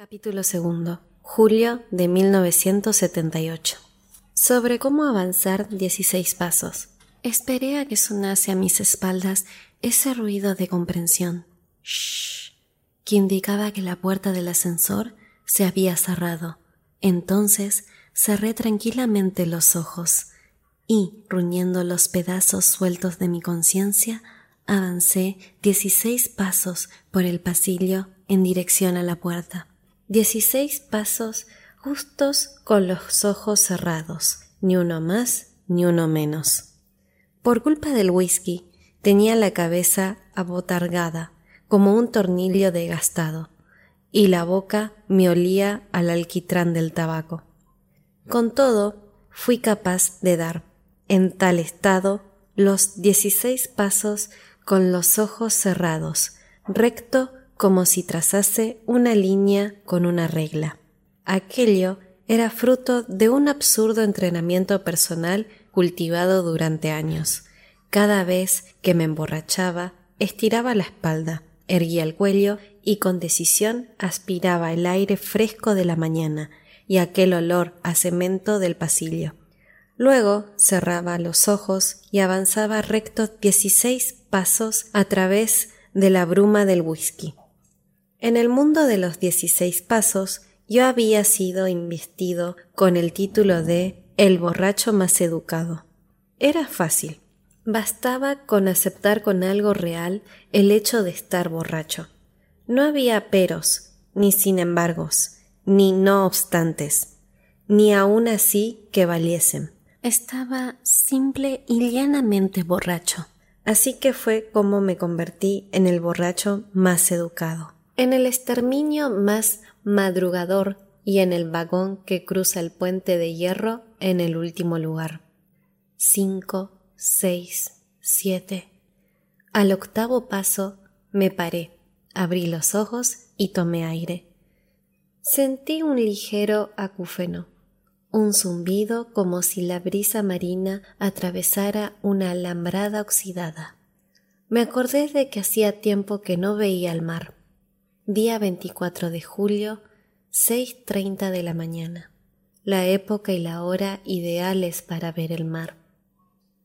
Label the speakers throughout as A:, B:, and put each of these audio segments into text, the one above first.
A: Capítulo segundo. Julio de 1978. Sobre cómo avanzar 16 pasos. Esperé a que sonase a mis espaldas ese ruido de comprensión, shh, que indicaba que la puerta del ascensor se había cerrado. Entonces cerré tranquilamente los ojos y, ruñendo los pedazos sueltos de mi conciencia, avancé 16 pasos por el pasillo en dirección a la puerta. Dieciséis pasos justos con los ojos cerrados, ni uno más ni uno menos. Por culpa del whisky, tenía la cabeza abotargada, como un tornillo desgastado, y la boca me olía al alquitrán del tabaco. Con todo, fui capaz de dar, en tal estado, los dieciséis pasos con los ojos cerrados, recto como si trazase una línea con una regla. Aquello era fruto de un absurdo entrenamiento personal cultivado durante años. Cada vez que me emborrachaba, estiraba la espalda, erguía el cuello y con decisión aspiraba el aire fresco de la mañana y aquel olor a cemento del pasillo. Luego cerraba los ojos y avanzaba recto dieciséis pasos a través de la bruma del whisky. En el mundo de los dieciséis pasos yo había sido investido con el título de El borracho más educado. Era fácil. Bastaba con aceptar con algo real el hecho de estar borracho. No había peros, ni sin embargos, ni no obstantes, ni aun así que valiesen. Estaba simple y llanamente borracho. Así que fue como me convertí en el borracho más educado en el exterminio más madrugador y en el vagón que cruza el puente de hierro en el último lugar. Cinco, seis, siete. Al octavo paso me paré, abrí los ojos y tomé aire. Sentí un ligero acúfeno, un zumbido como si la brisa marina atravesara una alambrada oxidada. Me acordé de que hacía tiempo que no veía el mar día 24 de julio, 6.30 de la mañana, la época y la hora ideales para ver el mar.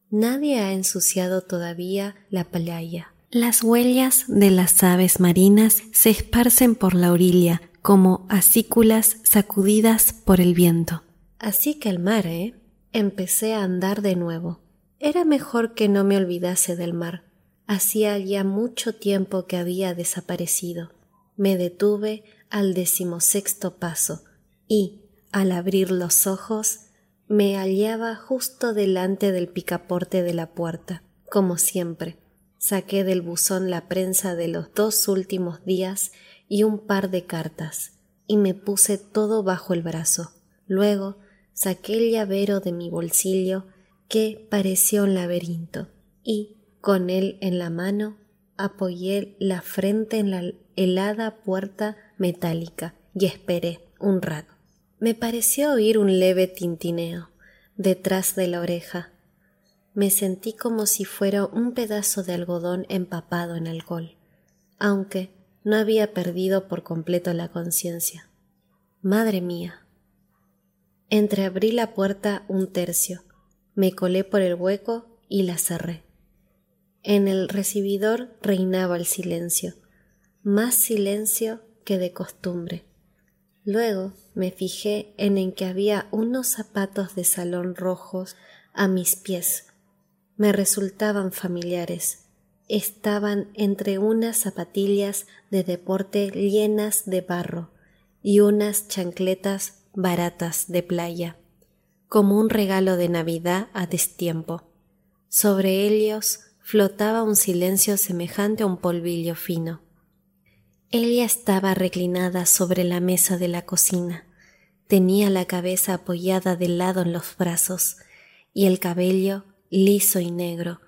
A: Nadie ha ensuciado todavía la playa. Las huellas de las aves marinas se esparcen por la orilla como acículas sacudidas por el viento. Así que el mar, ¿eh? Empecé a andar de nuevo. Era mejor que no me olvidase del mar. Hacía ya mucho tiempo que había desaparecido. Me detuve al decimosexto paso y, al abrir los ojos, me hallaba justo delante del picaporte de la puerta. Como siempre, saqué del buzón la prensa de los dos últimos días y un par de cartas, y me puse todo bajo el brazo. Luego saqué el llavero de mi bolsillo, que parecía un laberinto, y, con él en la mano, apoyé la frente en la helada puerta metálica y esperé un rato. Me pareció oír un leve tintineo detrás de la oreja. Me sentí como si fuera un pedazo de algodón empapado en alcohol, aunque no había perdido por completo la conciencia. Madre mía. Entreabrí la puerta un tercio, me colé por el hueco y la cerré. En el recibidor reinaba el silencio, más silencio que de costumbre. Luego me fijé en, que había unos zapatos de salón rojos a mis pies. Me resultaban familiares. Estaban entre unas zapatillas de deporte llenas de barro y unas chancletas baratas de playa, como un regalo de Navidad a destiempo. Sobre ellos flotaba un silencio semejante a un polvillo fino. Ella estaba reclinada sobre la mesa de la cocina. Tenía la cabeza apoyada de lado en los brazos y el cabello, liso y negro,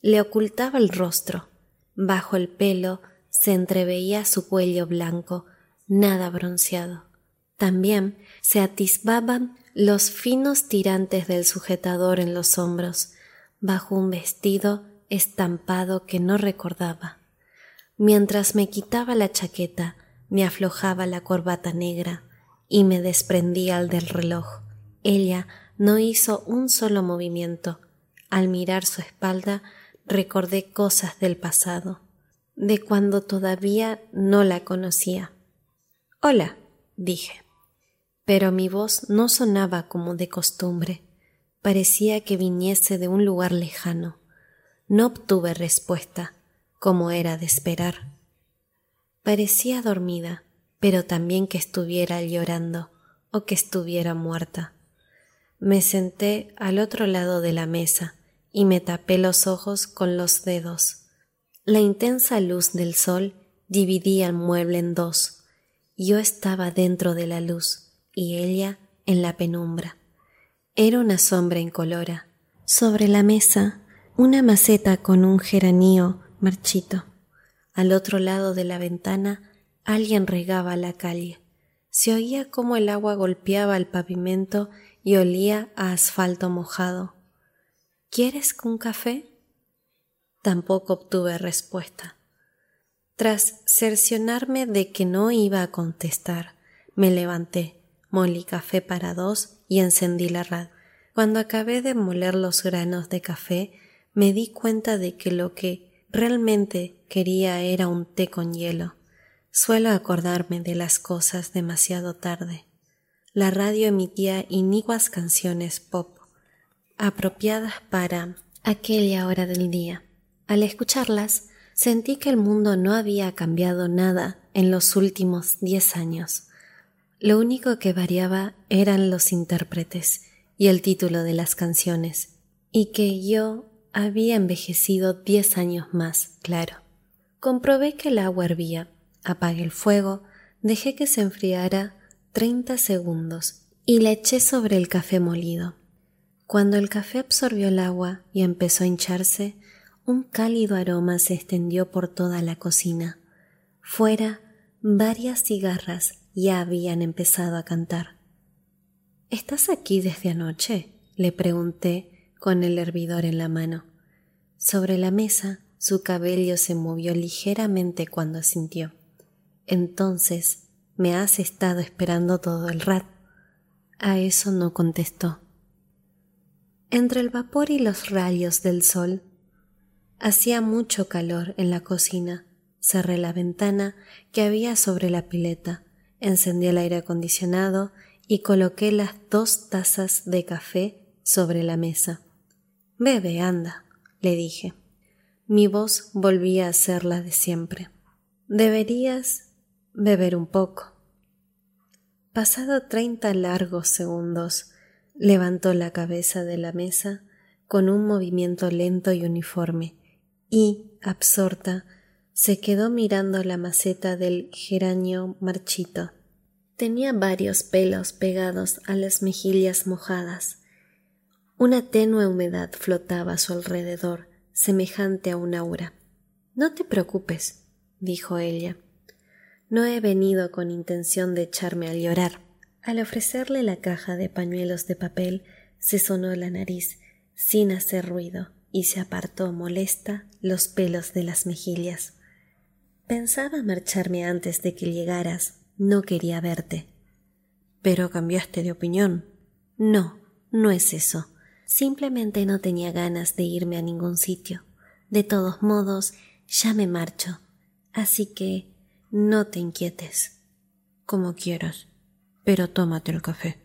A: le ocultaba el rostro. Bajo el pelo se entreveía su cuello blanco, nada bronceado. También se atisbaban los finos tirantes del sujetador en los hombros, bajo un vestido estampado que no recordaba. Mientras me quitaba la chaqueta, me aflojaba la corbata negra y me desprendía al del reloj. Ella no hizo un solo movimiento. Al mirar su espalda recordé cosas del pasado, de cuando todavía no la conocía. Hola, dije. Pero mi voz no sonaba como de costumbre. Parecía que viniese de un lugar lejano. No obtuve respuesta, como era de esperar. Parecía dormida, pero también que estuviera llorando o que estuviera muerta. Me senté al otro lado de la mesa y me tapé los ojos con los dedos. La intensa luz del sol dividía el mueble en dos. Yo estaba dentro de la luz y ella en la penumbra. Era una sombra incolora. Sobre la mesa, una maceta con un geranio marchito. Al otro lado de la ventana, alguien regaba la calle. Se oía cómo el agua golpeaba el pavimento y olía a asfalto mojado. ¿Quieres un café? Tampoco obtuve respuesta. Tras cercionarme de que no iba a contestar, me levanté, molí café para dos y encendí la radio. Cuando acabé de moler los granos de café, me di cuenta de que lo que realmente quería era un té con hielo. Suelo acordarme de las cosas demasiado tarde la radio emitía iniguas canciones pop, apropiadas para aquella hora del día. Al escucharlas, sentí que el mundo no había cambiado nada en los últimos diez años. Lo único que variaba eran los intérpretes y el título de las canciones, y que yo había envejecido diez años más, claro. Comprobé que el agua hervía, apagué el fuego, dejé que se enfriara 30 segundos y la eché sobre el café molido. Cuando el café absorbió el agua y empezó a hincharse, un cálido aroma se extendió por toda la cocina. Fuera, varias cigarras ya habían empezado a cantar. ¿Estás aquí desde anoche? le pregunté con el hervidor en la mano. Sobre la mesa su cabello se movió ligeramente cuando asintió. Entonces me has estado esperando todo el rato. A eso no contestó. Entre el vapor y los rayos del sol, hacía mucho calor en la cocina. Cerré la ventana que había sobre la pileta, encendí el aire acondicionado y coloqué las dos tazas de café sobre la mesa. Bebe, anda, le dije. Mi voz volvía a ser la de siempre. Deberías beber un poco. Pasado treinta largos segundos, levantó la cabeza de la mesa con un movimiento lento y uniforme y, absorta, se quedó mirando la maceta del geranio marchito. Tenía varios pelos pegados a las mejillas mojadas. Una tenue humedad flotaba a su alrededor, semejante a un aura. No te preocupes, dijo ella. No he venido con intención de echarme a llorar. Al ofrecerle la caja de pañuelos de papel, se sonó la nariz sin hacer ruido y se apartó molesta los pelos de las mejillas. Pensaba marcharme antes de que llegaras. No quería verte. Pero cambiaste de opinión. No, no es eso. Simplemente no tenía ganas de irme a ningún sitio. De todos modos, ya me marcho. Así que no te inquietes. Como quieras, pero tómate el café.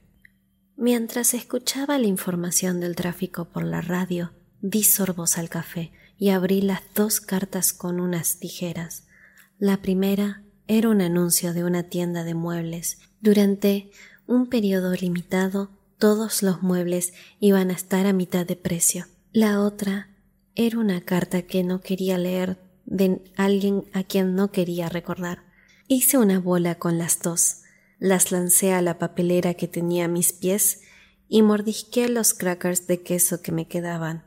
A: Mientras escuchaba la información del tráfico por la radio, di sorbos al café y abrí las dos cartas con unas tijeras. La primera era un anuncio de una tienda de muebles. Durante un periodo limitado, todos los muebles iban a estar a mitad de precio. La otra era una carta que no quería leer de alguien a quien no quería recordar. Hice una bola con las dos, las lancé a la papelera que tenía a mis pies y mordisqué los crackers de queso que me quedaban.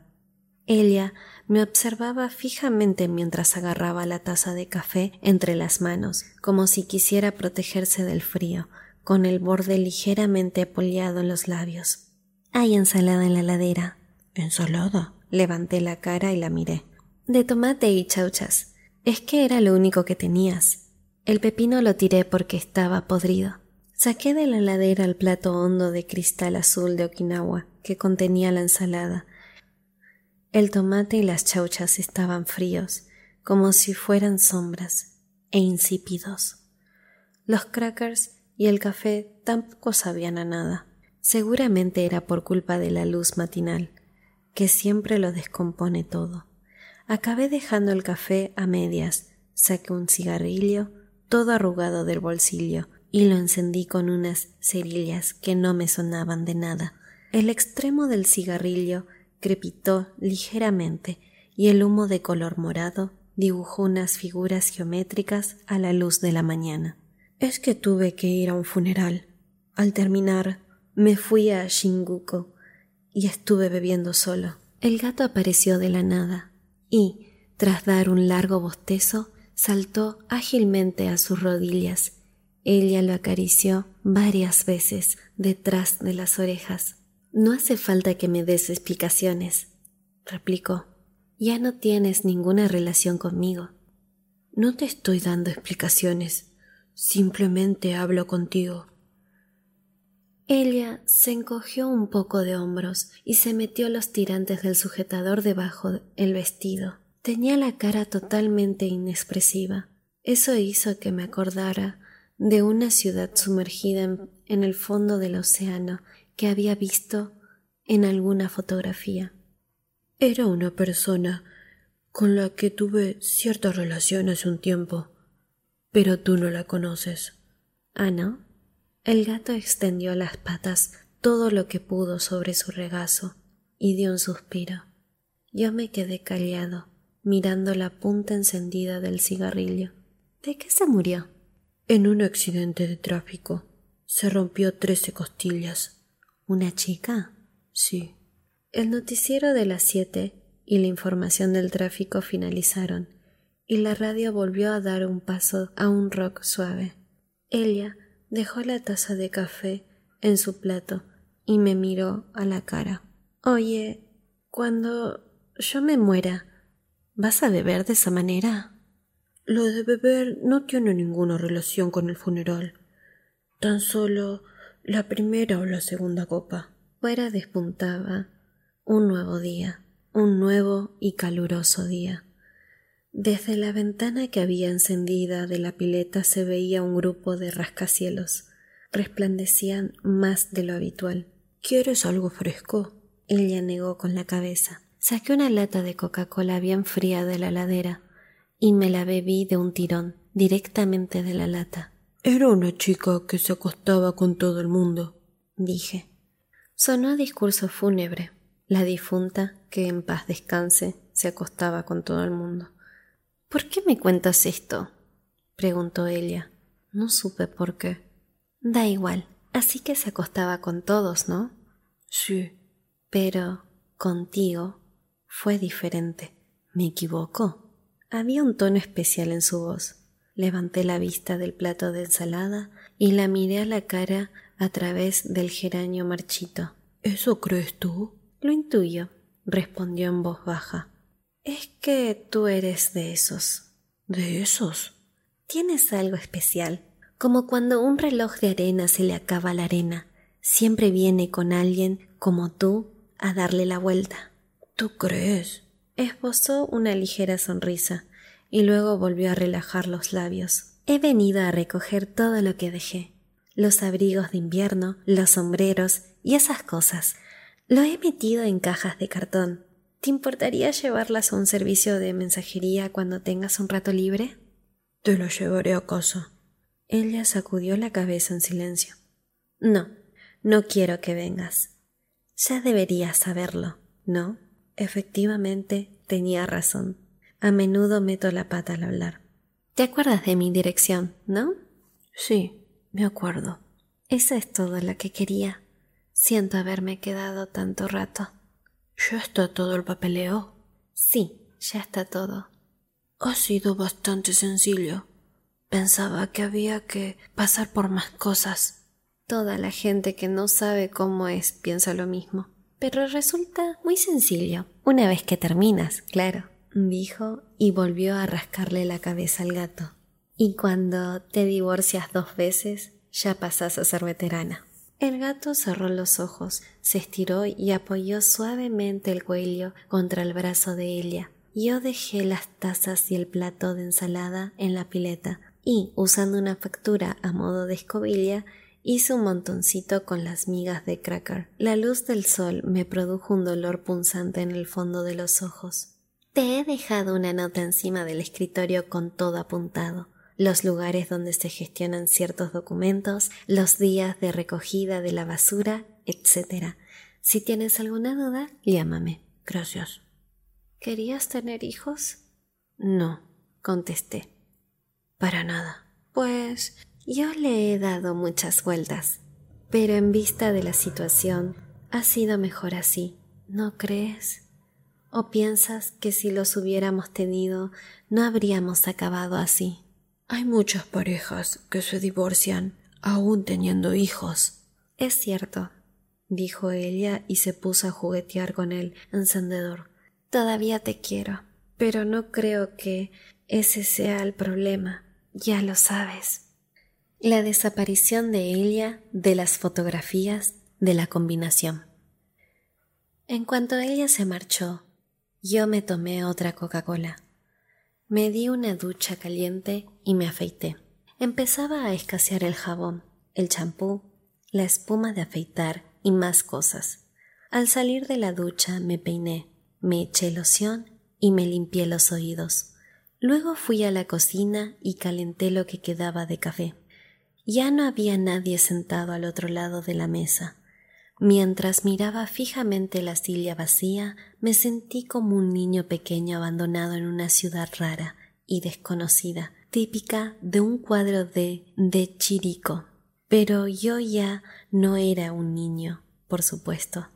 A: Ella me observaba fijamente mientras agarraba la taza de café entre las manos, como si quisiera protegerse del frío, con el borde ligeramente apoyado en los labios. Hay ensalada en la ladera. ¿Ensalada? Levanté la cara y la miré. De tomate y chauchas. Es que era lo único que tenías. El pepino lo tiré porque estaba podrido. Saqué de la ladera el plato hondo de cristal azul de Okinawa que contenía la ensalada. El tomate y las chauchas estaban fríos, como si fueran sombras, e insípidos. Los crackers y el café tampoco sabían a nada. Seguramente era por culpa de la luz matinal, que siempre lo descompone todo. Acabé dejando el café a medias, saqué un cigarrillo, todo arrugado del bolsillo, y lo encendí con unas cerillas que no me sonaban de nada. El extremo del cigarrillo crepitó ligeramente y el humo de color morado dibujó unas figuras geométricas a la luz de la mañana. Es que tuve que ir a un funeral. Al terminar, me fui a Shinguko y estuve bebiendo solo. El gato apareció de la nada y, tras dar un largo bostezo, saltó ágilmente a sus rodillas ella lo acarició varias veces detrás de las orejas. No hace falta que me des explicaciones, replicó. Ya no tienes ninguna relación conmigo. No te estoy dando explicaciones, simplemente hablo contigo. Ella se encogió un poco de hombros y se metió los tirantes del sujetador debajo del vestido. Tenía la cara totalmente inexpresiva. Eso hizo que me acordara de una ciudad sumergida en, el fondo del océano que había visto en alguna fotografía. Era una persona con la que tuve cierta relación hace un tiempo, pero tú no la conoces. Ah, ¿no? El gato extendió las patas todo lo que pudo sobre su regazo y dio un suspiro. Yo me quedé callado, mirando la punta encendida del cigarrillo. ¿De qué se murió? En un accidente de tráfico se rompió trece costillas. ¿Una chica? Sí. El noticiero de las siete y la información del tráfico finalizaron, y la radio volvió a dar un paso a un rock suave. Ella dejó la taza de café en su plato y me miró a la cara. Oye, cuando yo me muera, ¿vas a beber de esa manera? Lo de beber no tiene ninguna relación con el funeral. Tan solo la primera o la segunda copa. Fuera despuntaba un nuevo día, un nuevo y caluroso día. Desde la ventana que había encendida de la pileta se veía un grupo de rascacielos. Resplandecían más de lo habitual. ¿Quieres algo fresco? Ella negó con la cabeza. Saqué una lata de Coca-Cola bien fría de la ladera y me la bebí de un tirón, directamente de la lata. Era una chica que se acostaba con todo el mundo, dije. Sonó discurso fúnebre. La difunta, que en paz descanse, se acostaba con todo el mundo. ¿Por qué me cuentas esto? preguntó ella. No supe por qué. Da igual, así que se acostaba con todos, ¿no? Sí. Pero contigo fue diferente. ¿Me equivoco? Había un tono especial en su voz. Levanté la vista del plato de ensalada y la miré a la cara a través del geranio marchito. ¿Eso crees tú? Lo intuyo, respondió en voz baja. Es que tú eres de esos. ¿De esos? Tienes algo especial, como cuando un reloj de arena se le acaba la arena. Siempre viene con alguien como tú a darle la vuelta. ¿Tú crees? Esbozó una ligera sonrisa y luego volvió a relajar los labios. He venido a recoger todo lo que dejé. Los abrigos de invierno, los sombreros y esas cosas. Lo he metido en cajas de cartón. ¿Te importaría llevarlas a un servicio de mensajería cuando tengas un rato libre? Te lo llevaré a casa. Ella sacudió la cabeza en silencio. No, no quiero que vengas. Ya deberías saberlo, ¿no? Efectivamente, tenía razón. A menudo meto la pata al hablar. ¿Te acuerdas de mi dirección, no? Sí, me acuerdo. Eso es todo lo que quería. Siento haberme quedado tanto rato. ¿Ya está todo el papeleo? Sí, ya está todo. Ha sido bastante sencillo. Pensaba que había que pasar por más cosas. Toda la gente que no sabe cómo es piensa lo mismo pero resulta muy sencillo, una vez que terminas, claro, dijo y volvió a rascarle la cabeza al gato. Y cuando te divorcias dos veces, ya pasas a ser veterana. El gato cerró los ojos, se estiró y apoyó suavemente el cuello contra el brazo de ella. Yo dejé las tazas y el plato de ensalada en la pileta y, usando una factura a modo de escobilla, hice un montoncito con las migas de cracker. La luz del sol me produjo un dolor punzante en el fondo de los ojos. Te he dejado una nota encima del escritorio con todo apuntado los lugares donde se gestionan ciertos documentos, los días de recogida de la basura, etc. Si tienes alguna duda, llámame. Gracias. ¿Querías tener hijos? No, contesté. Para nada. Pues yo le he dado muchas vueltas, pero en vista de la situación, ha sido mejor así, ¿no crees? ¿O piensas que si los hubiéramos tenido, no habríamos acabado así? Hay muchas parejas que se divorcian aún teniendo hijos. Es cierto, dijo ella y se puso a juguetear con el encendedor. Todavía te quiero, pero no creo que ese sea el problema. Ya lo sabes. La desaparición de ella de las fotografías de la combinación. En cuanto ella se marchó, yo me tomé otra Coca-Cola. Me di una ducha caliente y me afeité. Empezaba a escasear el jabón, el champú, la espuma de afeitar y más cosas. Al salir de la ducha me peiné, me eché loción y me limpié los oídos. Luego fui a la cocina y calenté lo que quedaba de café. Ya no había nadie sentado al otro lado de la mesa. Mientras miraba fijamente la silla vacía, me sentí como un niño pequeño abandonado en una ciudad rara y desconocida, típica de un cuadro de de Chirico. Pero yo ya no era un niño, por supuesto.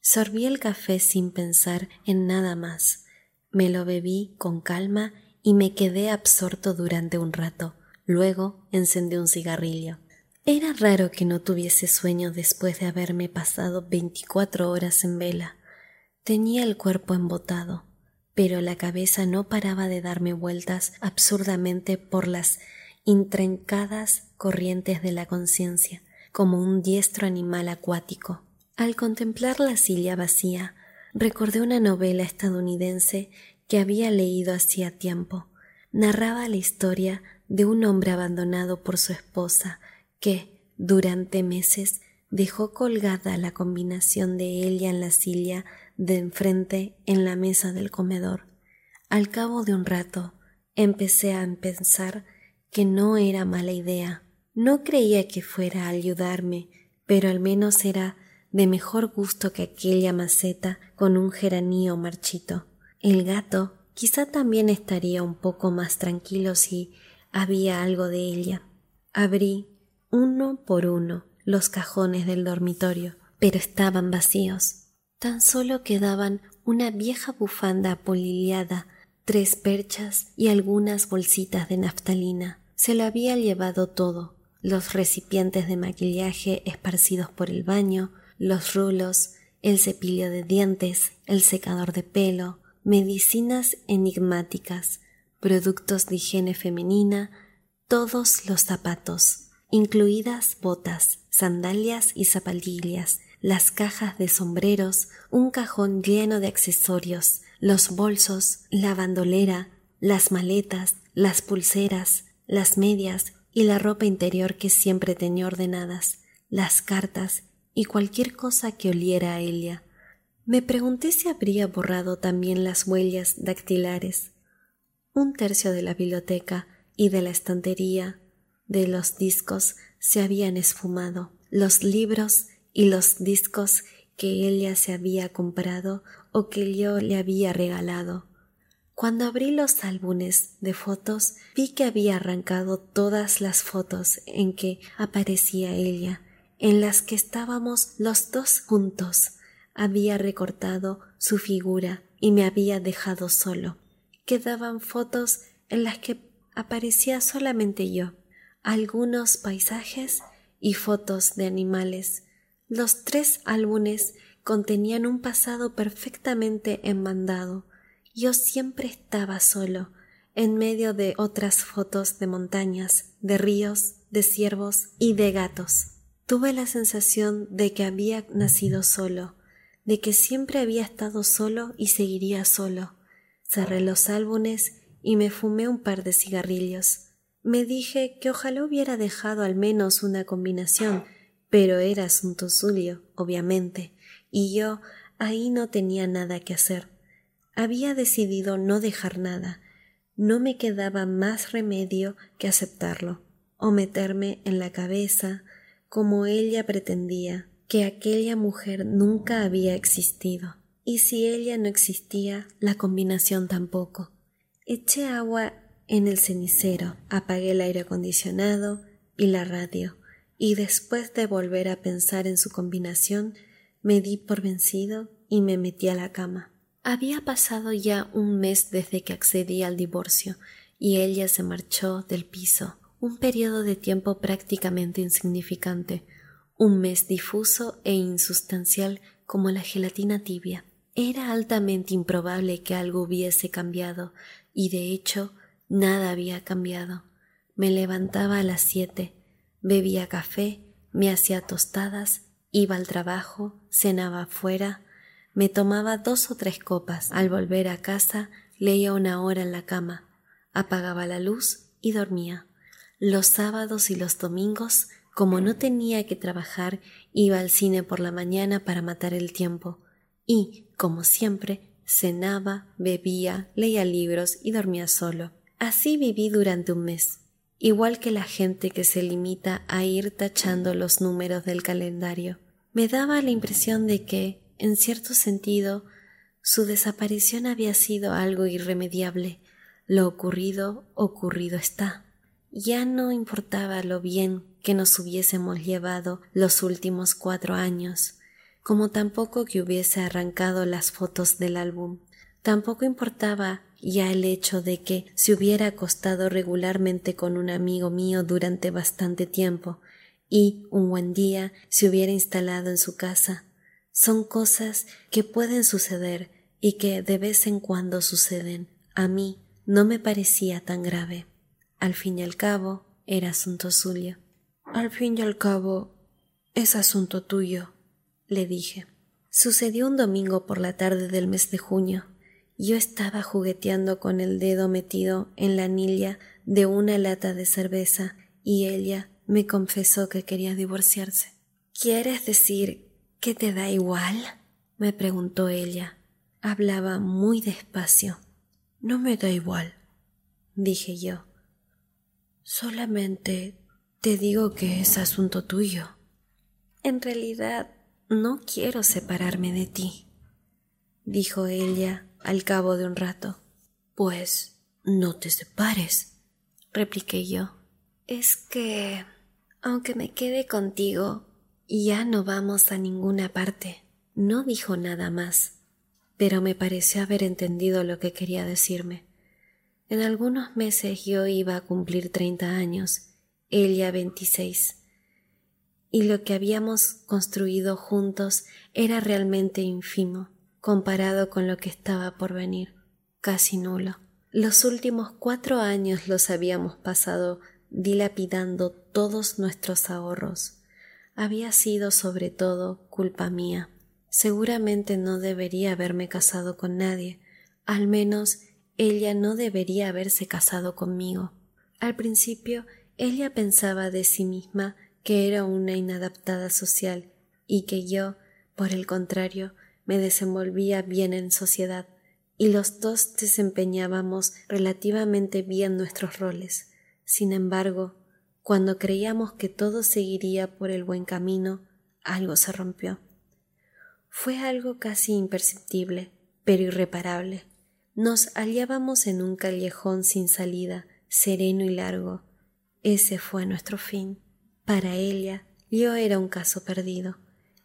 A: Sorbí el café sin pensar en nada más. Me lo bebí con calma y me quedé absorto durante un rato. Luego encendí un cigarrillo. Era raro que no tuviese sueño después de haberme pasado veinticuatro horas en vela. Tenía el cuerpo embotado, pero la cabeza no paraba de darme vueltas absurdamente por las intrincadas corrientes de la conciencia, como un diestro animal acuático. Al contemplar la silla vacía, recordé una novela estadounidense que había leído hacía tiempo. Narraba la historia de un hombre abandonado por su esposa, que, durante meses, dejó colgada la combinación de ella en la silla de enfrente en la mesa del comedor. Al cabo de un rato, empecé a pensar que no era mala idea. No creía que fuera a ayudarme, pero al menos era de mejor gusto que aquella maceta con un geranio marchito. El gato quizá también estaría un poco más tranquilo si había algo de ella. Abrí uno por uno los cajones del dormitorio, pero estaban vacíos. Tan solo quedaban una vieja bufanda apolillada, tres perchas y algunas bolsitas de naftalina. Se lo había llevado todo, los recipientes de maquillaje esparcidos por el baño, los rulos, el cepillo de dientes, el secador de pelo, medicinas enigmáticas, productos de higiene femenina, todos los zapatos, incluidas botas, sandalias y zapatillas, las cajas de sombreros, un cajón lleno de accesorios, los bolsos, la bandolera, las maletas, las pulseras, las medias y la ropa interior que siempre tenía ordenadas, las cartas y cualquier cosa que oliera a ella. Me pregunté si habría borrado también las huellas dactilares. Un tercio de la biblioteca y de la estantería de los discos se habían esfumado. Los libros y los discos que ella se había comprado o que yo le había regalado. Cuando abrí los álbumes de fotos vi que había arrancado todas las fotos en que aparecía ella en las que estábamos los dos juntos. Había recortado su figura y me había dejado solo. Quedaban fotos en las que aparecía solamente yo, algunos paisajes y fotos de animales. Los tres álbumes contenían un pasado perfectamente enmandado. Yo siempre estaba solo, en medio de otras fotos de montañas, de ríos, de ciervos y de gatos. Tuve la sensación de que había nacido solo, de que siempre había estado solo y seguiría solo. Cerré los álbumes y me fumé un par de cigarrillos. Me dije que ojalá hubiera dejado al menos una combinación, pero era asunto suyo, obviamente, y yo ahí no tenía nada que hacer. Había decidido no dejar nada. No me quedaba más remedio que aceptarlo, o meterme en la cabeza, como ella pretendía, que aquella mujer nunca había existido. Y si ella no existía, la combinación tampoco. Eché agua en el cenicero, apagué el aire acondicionado y la radio, y después de volver a pensar en su combinación, me di por vencido y me metí a la cama. Había pasado ya un mes desde que accedí al divorcio, y ella se marchó del piso, un periodo de tiempo prácticamente insignificante, un mes difuso e insustancial como la gelatina tibia. Era altamente improbable que algo hubiese cambiado, y de hecho nada había cambiado. Me levantaba a las siete, bebía café, me hacía tostadas, iba al trabajo, cenaba afuera, me tomaba dos o tres copas. Al volver a casa leía una hora en la cama, apagaba la luz y dormía. Los sábados y los domingos, como no tenía que trabajar, iba al cine por la mañana para matar el tiempo y, como siempre, cenaba, bebía, leía libros y dormía solo. Así viví durante un mes, igual que la gente que se limita a ir tachando los números del calendario. Me daba la impresión de que, en cierto sentido, su desaparición había sido algo irremediable. Lo ocurrido, ocurrido está. Ya no importaba lo bien que nos hubiésemos llevado los últimos cuatro años como tampoco que hubiese arrancado las fotos del álbum. Tampoco importaba ya el hecho de que se hubiera acostado regularmente con un amigo mío durante bastante tiempo y un buen día se hubiera instalado en su casa. Son cosas que pueden suceder y que de vez en cuando suceden. A mí no me parecía tan grave. Al fin y al cabo, era asunto suyo. Al fin y al cabo, es asunto tuyo, le dije. Sucedió un domingo por la tarde del mes de junio. Yo estaba jugueteando con el dedo metido en la anilla de una lata de cerveza y ella me confesó que quería divorciarse. ¿Quieres decir que te da igual? me preguntó ella. Hablaba muy despacio. No me da igual, dije yo. Solamente te digo que es asunto tuyo. En realidad no quiero separarme de ti, dijo ella al cabo de un rato. Pues no te separes, repliqué yo. Es que, aunque me quede contigo, ya no vamos a ninguna parte. No dijo nada más, pero me pareció haber entendido lo que quería decirme. En algunos meses yo iba a cumplir treinta años, ella veintiséis y lo que habíamos construido juntos era realmente ínfimo comparado con lo que estaba por venir, casi nulo. Los últimos cuatro años los habíamos pasado dilapidando todos nuestros ahorros. Había sido sobre todo culpa mía. Seguramente no debería haberme casado con nadie, al menos ella no debería haberse casado conmigo. Al principio ella pensaba de sí misma que era una inadaptada social y que yo, por el contrario, me desenvolvía bien en sociedad y los dos desempeñábamos relativamente bien nuestros roles. Sin embargo, cuando creíamos que todo seguiría por el buen camino, algo se rompió. Fue algo casi imperceptible, pero irreparable. Nos hallábamos en un callejón sin salida, sereno y largo. Ese fue nuestro fin. Para ella, yo era un caso perdido.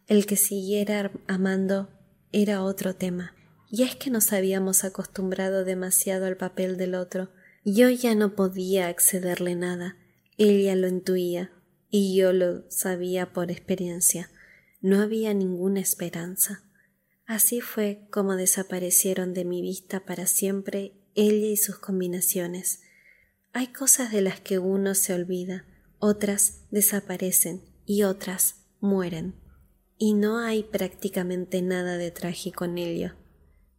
A: El que siguiera amando era otro tema. Y es que nos habíamos acostumbrado demasiado al papel del otro. Yo ya no podía accederle nada. Ella lo intuía y yo lo sabía por experiencia. No había ninguna esperanza. Así fue como desaparecieron de mi vista para siempre ella y sus combinaciones. Hay cosas de las que uno se olvida, otras desaparecen y otras mueren. Y no hay prácticamente nada de trágico en ello.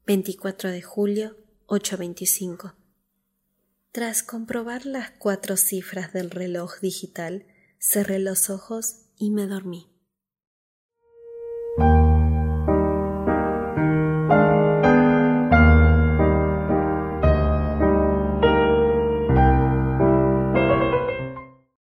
A: 24 de julio, 825. Tras comprobar las cuatro cifras del reloj digital, cerré los ojos y me dormí.